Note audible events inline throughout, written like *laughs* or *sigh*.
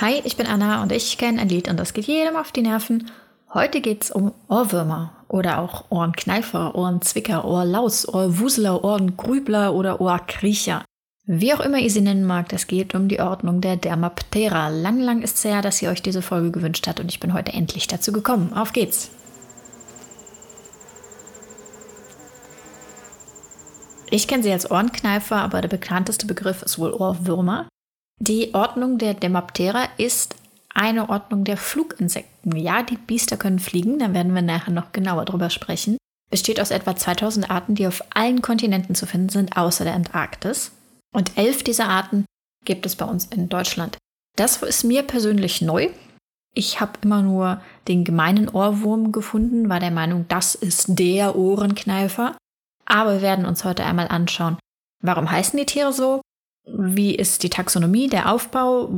Hi, ich bin Anna und ich kenne ein Lied und das geht jedem auf die Nerven. Heute geht's um Ohrwürmer oder auch Ohrenkneifer, Ohrenzwicker, Ohrlaus, Ohrwuseler, Ohrengrübler oder Ohrkriecher. Wie auch immer ihr sie nennen mag, es geht um die Ordnung der Dermaptera. Lang, lang ist es her, dass ihr euch diese Folge gewünscht habt und ich bin heute endlich dazu gekommen. Auf geht's! Ich kenne sie als Ohrenkneifer, aber der bekannteste Begriff ist wohl Ohrwürmer. Die Ordnung der Demaptera ist eine Ordnung der Fluginsekten. Ja, die Biester können fliegen, da werden wir nachher noch genauer drüber sprechen. Besteht aus etwa 2000 Arten, die auf allen Kontinenten zu finden sind, außer der Antarktis. Und elf dieser Arten gibt es bei uns in Deutschland. Das ist mir persönlich neu. Ich habe immer nur den gemeinen Ohrwurm gefunden, war der Meinung, das ist der Ohrenkneifer. Aber wir werden uns heute einmal anschauen, warum heißen die Tiere so? Wie ist die Taxonomie, der Aufbau?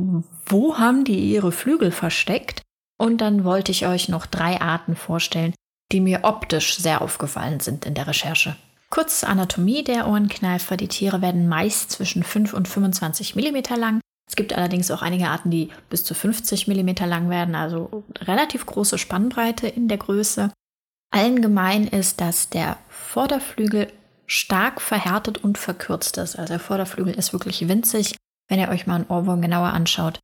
Wo haben die ihre Flügel versteckt? Und dann wollte ich euch noch drei Arten vorstellen, die mir optisch sehr aufgefallen sind in der Recherche. Kurz Anatomie der Ohrenkneifer. Die Tiere werden meist zwischen 5 und 25 mm lang. Es gibt allerdings auch einige Arten, die bis zu 50 mm lang werden, also relativ große Spannbreite in der Größe. Allen gemein ist, dass der Vorderflügel stark verhärtet und verkürzt ist. Also der Vorderflügel ist wirklich winzig. Wenn ihr euch mal einen Ohrwurm genauer anschaut,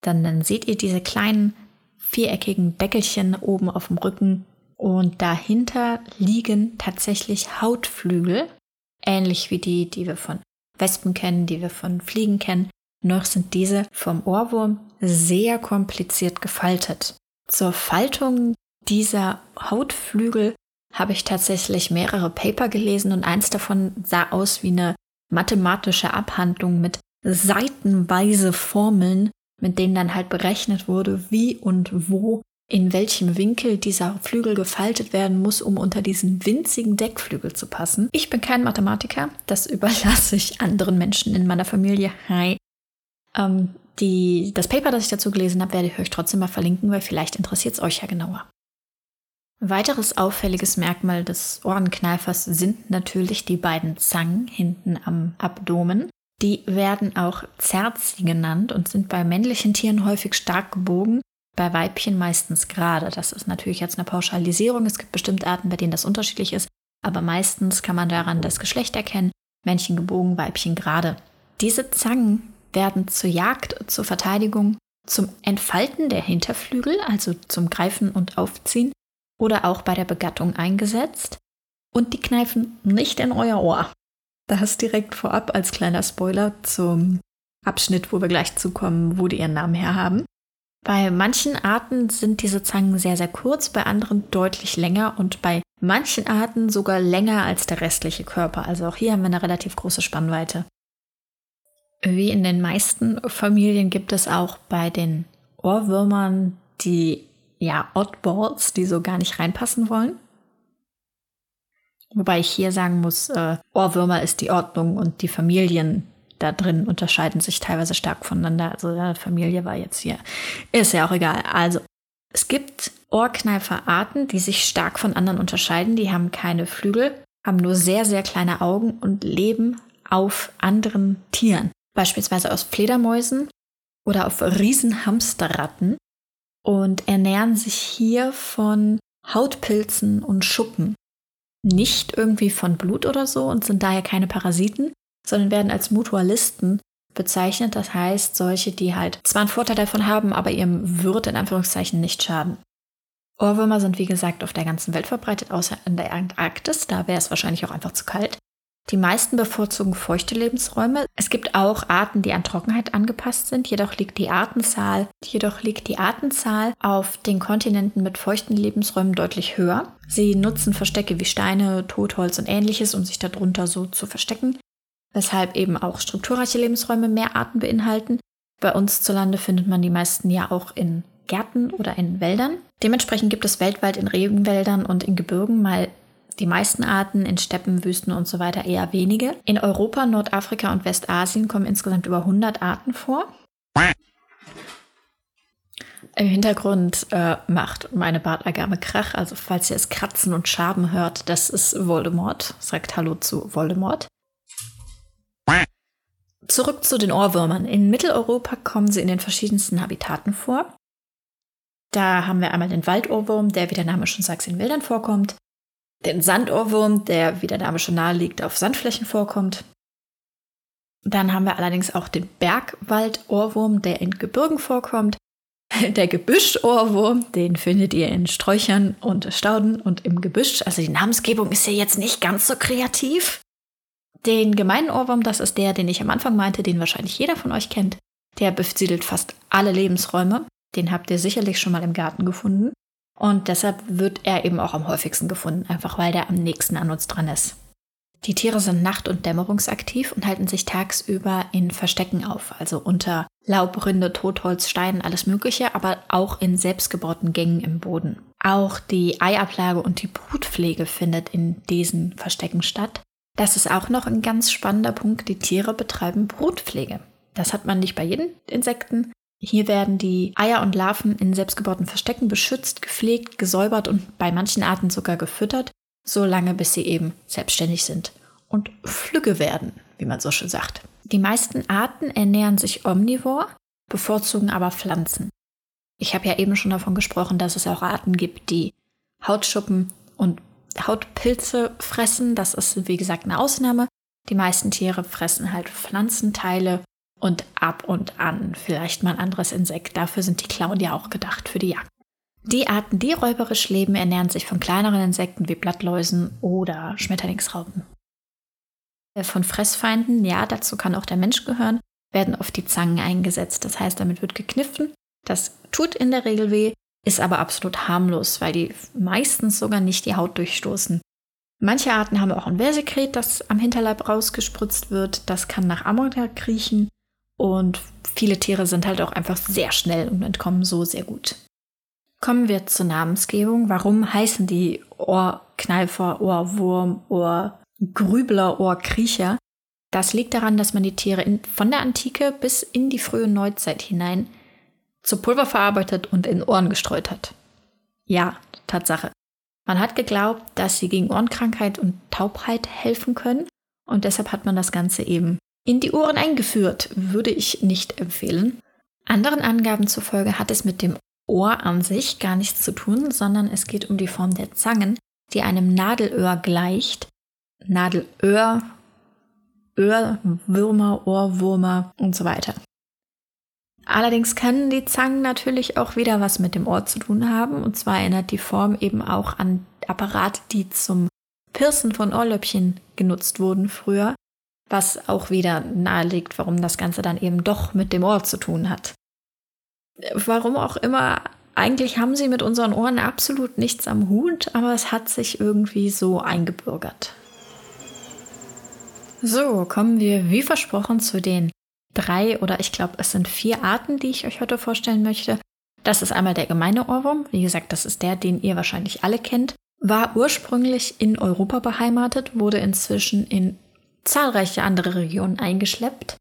dann, dann seht ihr diese kleinen viereckigen Deckelchen oben auf dem Rücken und dahinter liegen tatsächlich Hautflügel, ähnlich wie die, die wir von Wespen kennen, die wir von Fliegen kennen. Noch sind diese vom Ohrwurm sehr kompliziert gefaltet. Zur Faltung dieser Hautflügel habe ich tatsächlich mehrere Paper gelesen und eins davon sah aus wie eine mathematische Abhandlung mit seitenweise Formeln, mit denen dann halt berechnet wurde, wie und wo in welchem Winkel dieser Flügel gefaltet werden muss, um unter diesen winzigen Deckflügel zu passen. Ich bin kein Mathematiker, das *laughs* überlasse ich anderen Menschen in meiner Familie. Hi. Ähm, die, das Paper, das ich dazu gelesen habe, werde ich euch trotzdem mal verlinken, weil vielleicht interessiert es euch ja genauer. Weiteres auffälliges Merkmal des Ohrenkneifers sind natürlich die beiden Zangen hinten am Abdomen. Die werden auch Zerzi genannt und sind bei männlichen Tieren häufig stark gebogen, bei Weibchen meistens gerade. Das ist natürlich jetzt eine Pauschalisierung. Es gibt bestimmte Arten, bei denen das unterschiedlich ist, aber meistens kann man daran das Geschlecht erkennen. Männchen gebogen, Weibchen gerade. Diese Zangen werden zur Jagd, zur Verteidigung, zum Entfalten der Hinterflügel, also zum Greifen und Aufziehen, oder auch bei der Begattung eingesetzt. Und die kneifen nicht in euer Ohr. Das direkt vorab als kleiner Spoiler zum Abschnitt, wo wir gleich zukommen, wo die ihren Namen herhaben. Bei manchen Arten sind diese Zangen sehr, sehr kurz, bei anderen deutlich länger und bei manchen Arten sogar länger als der restliche Körper. Also auch hier haben wir eine relativ große Spannweite. Wie in den meisten Familien gibt es auch bei den Ohrwürmern die ja, Oddballs, die so gar nicht reinpassen wollen. Wobei ich hier sagen muss, äh, Ohrwürmer ist die Ordnung und die Familien da drin unterscheiden sich teilweise stark voneinander. Also ja, Familie war jetzt hier. Ist ja auch egal. Also, es gibt Ohrkneiferarten, die sich stark von anderen unterscheiden. Die haben keine Flügel, haben nur sehr, sehr kleine Augen und leben auf anderen Tieren. Beispielsweise aus Fledermäusen oder auf Riesenhamsterratten und ernähren sich hier von Hautpilzen und Schuppen. Nicht irgendwie von Blut oder so und sind daher keine Parasiten, sondern werden als Mutualisten bezeichnet. Das heißt, solche, die halt zwar einen Vorteil davon haben, aber ihrem Wirt in Anführungszeichen nicht schaden. Ohrwürmer sind wie gesagt auf der ganzen Welt verbreitet, außer in der Antarktis. Da wäre es wahrscheinlich auch einfach zu kalt. Die meisten bevorzugen feuchte Lebensräume. Es gibt auch Arten, die an Trockenheit angepasst sind, jedoch liegt die Artenzahl, jedoch liegt die Artenzahl auf den Kontinenten mit feuchten Lebensräumen deutlich höher. Sie nutzen Verstecke wie Steine, Totholz und ähnliches, um sich darunter so zu verstecken, weshalb eben auch strukturreiche Lebensräume mehr Arten beinhalten. Bei uns zu Lande findet man die meisten ja auch in Gärten oder in Wäldern. Dementsprechend gibt es weltweit in Regenwäldern und in Gebirgen mal die meisten Arten in Steppen, Wüsten und so weiter eher wenige. In Europa, Nordafrika und Westasien kommen insgesamt über 100 Arten vor. Im Hintergrund äh, macht meine Bartagame Krach, also falls ihr es kratzen und schaben hört, das ist Voldemort. Sagt Hallo zu Voldemort. Zurück zu den Ohrwürmern. In Mitteleuropa kommen sie in den verschiedensten Habitaten vor. Da haben wir einmal den Waldohrwurm, der, wie der Name schon sagt, in Wäldern vorkommt. Den Sandohrwurm, der, wie der Name schon nahe liegt, auf Sandflächen vorkommt. Dann haben wir allerdings auch den Bergwaldohrwurm, der in Gebirgen vorkommt. *laughs* Der Gebüschohrwurm, den findet ihr in Sträuchern und Stauden und im Gebüsch. Also die Namensgebung ist ja jetzt nicht ganz so kreativ. Den gemeinen Ohrwurm, das ist der, den ich am Anfang meinte, den wahrscheinlich jeder von euch kennt. Der besiedelt fast alle Lebensräume. Den habt ihr sicherlich schon mal im Garten gefunden. Und deshalb wird er eben auch am häufigsten gefunden, einfach weil der am nächsten an uns dran ist. Die Tiere sind nacht- und dämmerungsaktiv und halten sich tagsüber in Verstecken auf, also unter Laubrinde, Totholz, Steinen, alles Mögliche, aber auch in selbstgebauten Gängen im Boden. Auch die Eiablage und die Brutpflege findet in diesen Verstecken statt. Das ist auch noch ein ganz spannender Punkt. Die Tiere betreiben Brutpflege. Das hat man nicht bei jedem Insekten, hier werden die Eier und Larven in selbstgebauten Verstecken beschützt, gepflegt, gesäubert und bei manchen Arten sogar gefüttert, so lange bis sie eben selbstständig sind und flügge werden, wie man so schön sagt. Die meisten Arten ernähren sich omnivor, bevorzugen aber Pflanzen. Ich habe ja eben schon davon gesprochen, dass es auch Arten gibt, die Hautschuppen und Hautpilze fressen. Das ist, wie gesagt, eine Ausnahme. Die meisten Tiere fressen halt Pflanzenteile und ab und an vielleicht mal ein anderes Insekt. Dafür sind die Klauen ja auch gedacht für die Jagd. Die Arten, die räuberisch leben, ernähren sich von kleineren Insekten wie Blattläusen oder Schmetterlingsraupen. Von Fressfeinden, ja, dazu kann auch der Mensch gehören, werden oft die Zangen eingesetzt. Das heißt, damit wird gekniffen. Das tut in der Regel weh, ist aber absolut harmlos, weil die meistens sogar nicht die Haut durchstoßen. Manche Arten haben auch ein Wehrsekret, das am Hinterleib rausgespritzt wird. Das kann nach Ammoniak riechen. Und viele Tiere sind halt auch einfach sehr schnell und entkommen so sehr gut. Kommen wir zur Namensgebung. Warum heißen die Ohrkneifer, Ohrwurm, Ohrgrübler, Ohrkriecher? Das liegt daran, dass man die Tiere in, von der Antike bis in die frühe Neuzeit hinein zu Pulver verarbeitet und in Ohren gestreut hat. Ja, Tatsache. Man hat geglaubt, dass sie gegen Ohrenkrankheit und Taubheit helfen können und deshalb hat man das Ganze eben in die Ohren eingeführt, würde ich nicht empfehlen. Anderen Angaben zufolge hat es mit dem Ohr an sich gar nichts zu tun, sondern es geht um die Form der Zangen, die einem Nadelöhr gleicht. Nadelöhr, Öhrwürmer, Ohrwürmer und so weiter. Allerdings können die Zangen natürlich auch wieder was mit dem Ohr zu tun haben. Und zwar erinnert die Form eben auch an Apparate, die zum Pirsen von Ohrlöppchen genutzt wurden früher was auch wieder nahelegt, warum das Ganze dann eben doch mit dem Ohr zu tun hat. Warum auch immer, eigentlich haben sie mit unseren Ohren absolut nichts am Hut, aber es hat sich irgendwie so eingebürgert. So, kommen wir wie versprochen zu den drei oder ich glaube, es sind vier Arten, die ich euch heute vorstellen möchte. Das ist einmal der gemeine Ohrwurm. Wie gesagt, das ist der, den ihr wahrscheinlich alle kennt. War ursprünglich in Europa beheimatet, wurde inzwischen in zahlreiche andere Regionen eingeschleppt.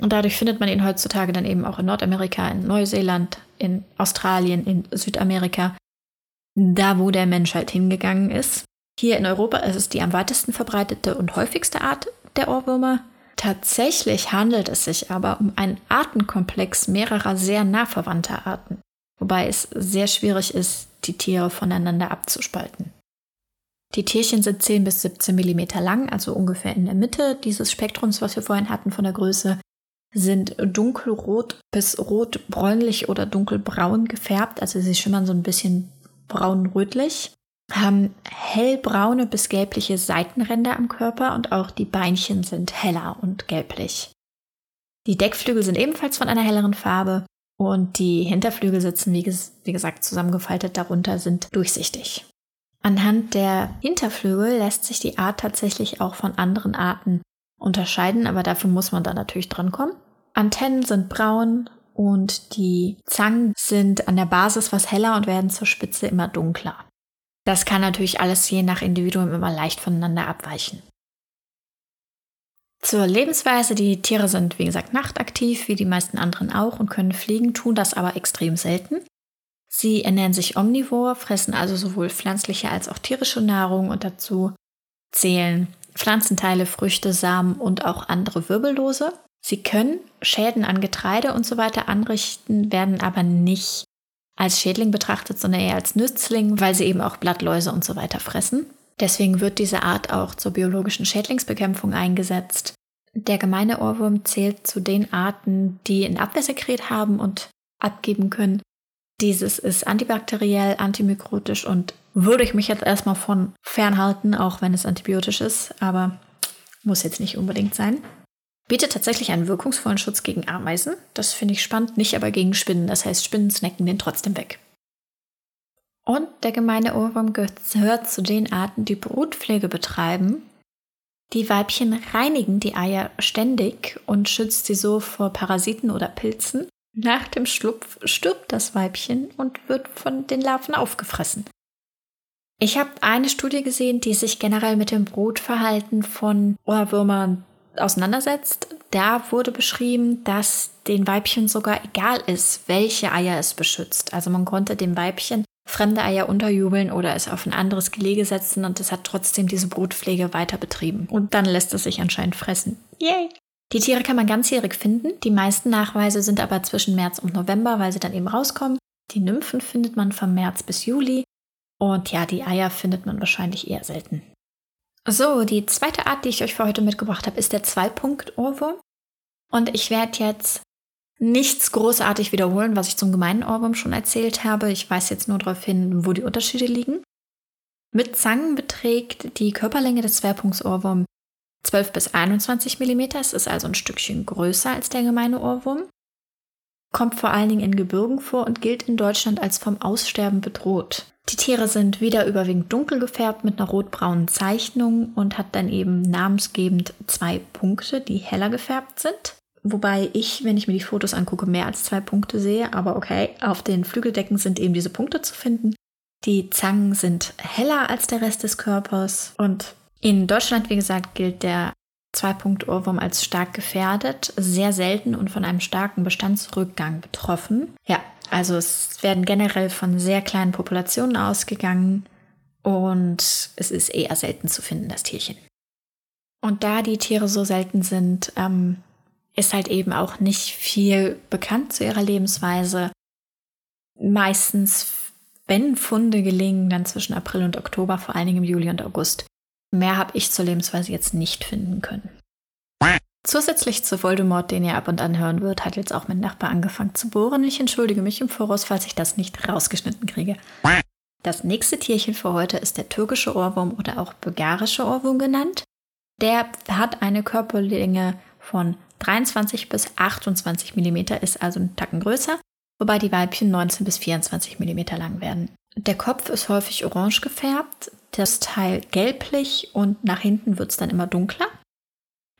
Und dadurch findet man ihn heutzutage dann eben auch in Nordamerika, in Neuseeland, in Australien, in Südamerika, da wo der Mensch halt hingegangen ist. Hier in Europa ist es die am weitesten verbreitete und häufigste Art der Ohrwürmer. Tatsächlich handelt es sich aber um einen Artenkomplex mehrerer sehr nah verwandter Arten, wobei es sehr schwierig ist, die Tiere voneinander abzuspalten. Die Tierchen sind 10 bis 17 Millimeter lang, also ungefähr in der Mitte dieses Spektrums, was wir vorhin hatten von der Größe, sind dunkelrot bis rot-bräunlich oder dunkelbraun gefärbt, also sie schimmern so ein bisschen braun-rötlich, haben hellbraune bis gelbliche Seitenränder am Körper und auch die Beinchen sind heller und gelblich. Die Deckflügel sind ebenfalls von einer helleren Farbe und die Hinterflügel sitzen, wie, ges wie gesagt, zusammengefaltet darunter, sind durchsichtig. Anhand der Hinterflügel lässt sich die Art tatsächlich auch von anderen Arten unterscheiden, aber dafür muss man da natürlich drankommen. Antennen sind braun und die Zangen sind an der Basis was heller und werden zur Spitze immer dunkler. Das kann natürlich alles je nach Individuum immer leicht voneinander abweichen. Zur Lebensweise, die Tiere sind wie gesagt nachtaktiv, wie die meisten anderen auch und können fliegen, tun das aber extrem selten. Sie ernähren sich omnivor, fressen also sowohl pflanzliche als auch tierische Nahrung und dazu zählen Pflanzenteile, Früchte, Samen und auch andere Wirbellose. Sie können Schäden an Getreide und so weiter anrichten, werden aber nicht als Schädling betrachtet, sondern eher als Nützling, weil sie eben auch Blattläuse und so weiter fressen. Deswegen wird diese Art auch zur biologischen Schädlingsbekämpfung eingesetzt. Der gemeine Ohrwurm zählt zu den Arten, die ein Abwehrsekret haben und abgeben können. Dieses ist antibakteriell, antimikrotisch und würde ich mich jetzt erstmal von fernhalten, auch wenn es antibiotisch ist, aber muss jetzt nicht unbedingt sein. Bietet tatsächlich einen wirkungsvollen Schutz gegen Ameisen. Das finde ich spannend, nicht aber gegen Spinnen. Das heißt, Spinnen snacken den trotzdem weg. Und der gemeine Ohrwurm gehört zu den Arten, die Brutpflege betreiben. Die Weibchen reinigen die Eier ständig und schützt sie so vor Parasiten oder Pilzen. Nach dem Schlupf stirbt das Weibchen und wird von den Larven aufgefressen. Ich habe eine Studie gesehen, die sich generell mit dem Brutverhalten von Ohrwürmern auseinandersetzt. Da wurde beschrieben, dass den Weibchen sogar egal ist, welche Eier es beschützt. Also man konnte dem Weibchen fremde Eier unterjubeln oder es auf ein anderes Gelege setzen und es hat trotzdem diese Brutpflege weiter betrieben. Und dann lässt es sich anscheinend fressen. Yay! Die Tiere kann man ganzjährig finden. Die meisten Nachweise sind aber zwischen März und November, weil sie dann eben rauskommen. Die Nymphen findet man von März bis Juli. Und ja, die Eier findet man wahrscheinlich eher selten. So, die zweite Art, die ich euch für heute mitgebracht habe, ist der Zwei-Punkt-Ohrwurm. Und ich werde jetzt nichts großartig wiederholen, was ich zum gemeinen Ohrwurm schon erzählt habe. Ich weise jetzt nur darauf hin, wo die Unterschiede liegen. Mit Zangen beträgt die Körperlänge des Zweipunktsohrwurms 12 bis 21 mm, es ist also ein Stückchen größer als der gemeine Ohrwurm, kommt vor allen Dingen in Gebirgen vor und gilt in Deutschland als vom Aussterben bedroht. Die Tiere sind wieder überwiegend dunkel gefärbt mit einer rotbraunen Zeichnung und hat dann eben namensgebend zwei Punkte, die heller gefärbt sind. Wobei ich, wenn ich mir die Fotos angucke, mehr als zwei Punkte sehe. Aber okay, auf den Flügeldecken sind eben diese Punkte zu finden. Die Zangen sind heller als der Rest des Körpers und in Deutschland, wie gesagt, gilt der Zwei-Punkt-Ohrwurm als stark gefährdet, sehr selten und von einem starken Bestandsrückgang betroffen. Ja, also es werden generell von sehr kleinen Populationen ausgegangen und es ist eher selten zu finden, das Tierchen. Und da die Tiere so selten sind, ähm, ist halt eben auch nicht viel bekannt zu ihrer Lebensweise. Meistens, wenn Funde gelingen, dann zwischen April und Oktober, vor allen Dingen im Juli und August. Mehr habe ich zur Lebensweise jetzt nicht finden können. Zusätzlich zu Voldemort, den ihr ab und an hören wird, hat jetzt auch mein Nachbar angefangen zu bohren. Ich entschuldige mich im Voraus, falls ich das nicht rausgeschnitten kriege. Das nächste Tierchen für heute ist der türkische Ohrwurm oder auch bulgarische Ohrwurm genannt. Der hat eine Körperlänge von 23 bis 28 mm, ist also ein Tacken größer, wobei die Weibchen 19 bis 24 mm lang werden. Der Kopf ist häufig orange gefärbt, das Teil gelblich und nach hinten wird es dann immer dunkler.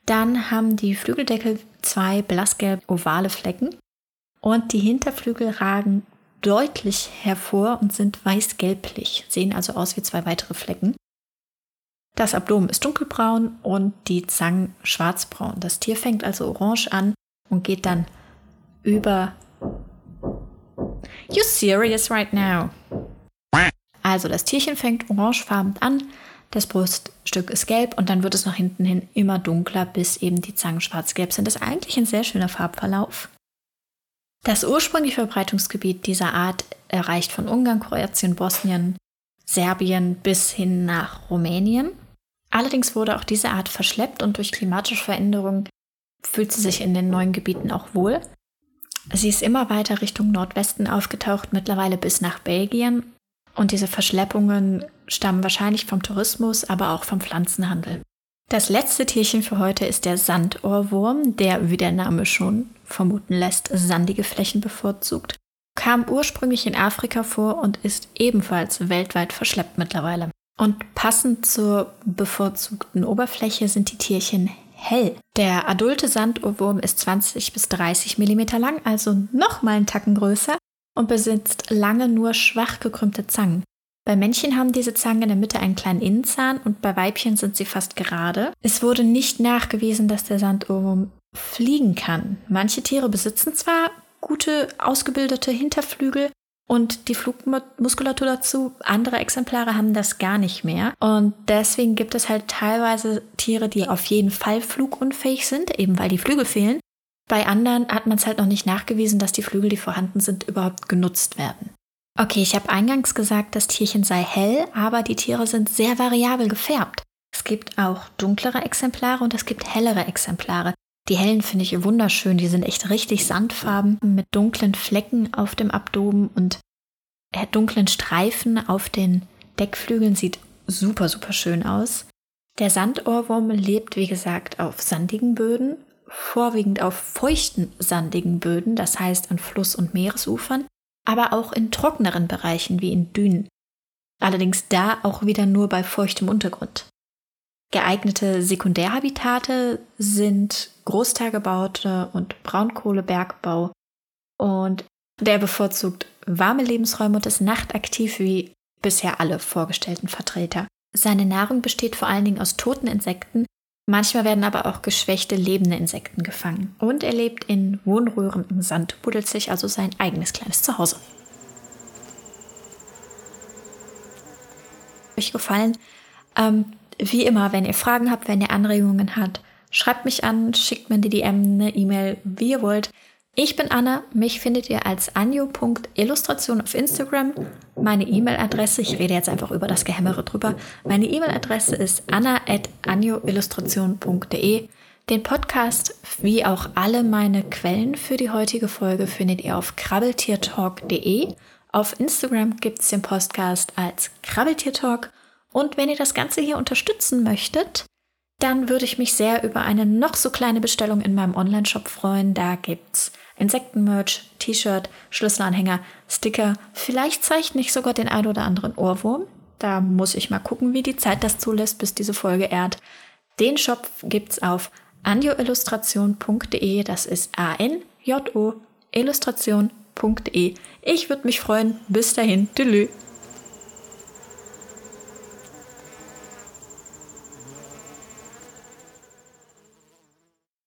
Dann haben die Flügeldeckel zwei blassgelb ovale Flecken und die Hinterflügel ragen deutlich hervor und sind weiß-gelblich, sehen also aus wie zwei weitere Flecken. Das Abdomen ist dunkelbraun und die Zangen schwarzbraun. Das Tier fängt also orange an und geht dann über. You serious right now? Also das Tierchen fängt orangefarben an, das Bruststück ist gelb und dann wird es nach hinten hin immer dunkler, bis eben die Zangen schwarz-gelb sind. Das ist eigentlich ein sehr schöner Farbverlauf. Das ursprüngliche Verbreitungsgebiet dieser Art erreicht von Ungarn, Kroatien, Bosnien, Serbien bis hin nach Rumänien. Allerdings wurde auch diese Art verschleppt und durch klimatische Veränderungen fühlt sie sich in den neuen Gebieten auch wohl. Sie ist immer weiter Richtung Nordwesten aufgetaucht, mittlerweile bis nach Belgien und diese Verschleppungen stammen wahrscheinlich vom Tourismus, aber auch vom Pflanzenhandel. Das letzte Tierchen für heute ist der Sandohrwurm, der, wie der Name schon vermuten lässt, sandige Flächen bevorzugt, kam ursprünglich in Afrika vor und ist ebenfalls weltweit verschleppt mittlerweile. Und passend zur bevorzugten Oberfläche sind die Tierchen hell. Der adulte Sandohrwurm ist 20 bis 30 mm lang, also nochmal einen Tacken größer und besitzt lange, nur schwach gekrümmte Zangen. Bei Männchen haben diese Zangen in der Mitte einen kleinen Innenzahn und bei Weibchen sind sie fast gerade. Es wurde nicht nachgewiesen, dass der Sandohrwurm fliegen kann. Manche Tiere besitzen zwar gute ausgebildete Hinterflügel, und die Flugmuskulatur dazu. Andere Exemplare haben das gar nicht mehr. Und deswegen gibt es halt teilweise Tiere, die auf jeden Fall flugunfähig sind, eben weil die Flügel fehlen. Bei anderen hat man es halt noch nicht nachgewiesen, dass die Flügel, die vorhanden sind, überhaupt genutzt werden. Okay, ich habe eingangs gesagt, das Tierchen sei hell, aber die Tiere sind sehr variabel gefärbt. Es gibt auch dunklere Exemplare und es gibt hellere Exemplare. Die hellen finde ich wunderschön, die sind echt richtig sandfarben mit dunklen Flecken auf dem Abdomen und äh, dunklen Streifen auf den Deckflügeln sieht super, super schön aus. Der Sandohrwurm lebt, wie gesagt, auf sandigen Böden, vorwiegend auf feuchten, sandigen Böden, das heißt an Fluss- und Meeresufern, aber auch in trockeneren Bereichen wie in Dünen. Allerdings da auch wieder nur bei feuchtem Untergrund. Geeignete Sekundärhabitate sind Großtagebaute und Braunkohlebergbau und der bevorzugt warme Lebensräume und ist nachtaktiv wie bisher alle vorgestellten Vertreter. Seine Nahrung besteht vor allen Dingen aus toten Insekten, manchmal werden aber auch geschwächte lebende Insekten gefangen. Und er lebt in Wohnröhren im Sand, buddelt sich also sein eigenes kleines Zuhause. Euch gefallen? Ähm, wie immer, wenn ihr Fragen habt, wenn ihr Anregungen habt, schreibt mich an, schickt mir die DM, eine E-Mail, wie ihr wollt. Ich bin Anna, mich findet ihr als anjo.illustration auf Instagram. Meine E-Mail-Adresse, ich rede jetzt einfach über das Gehämmere drüber, meine E-Mail-Adresse ist anna.anjoillustration.de. Den Podcast, wie auch alle meine Quellen für die heutige Folge, findet ihr auf krabbeltiertalk.de. Auf Instagram gibt es den Podcast als Krabbeltiertalk. Und wenn ihr das Ganze hier unterstützen möchtet, dann würde ich mich sehr über eine noch so kleine Bestellung in meinem Online-Shop freuen. Da gibt's Insektenmerch, T-Shirt, Schlüsselanhänger, Sticker. Vielleicht zeichne ich sogar den ein oder anderen Ohrwurm. Da muss ich mal gucken, wie die Zeit das zulässt, bis diese Folge ehrt. Den Shop gibt's auf anjoillustration.de. Das ist A-N-J-O illustration.de. Ich würde mich freuen. Bis dahin. Tschüss.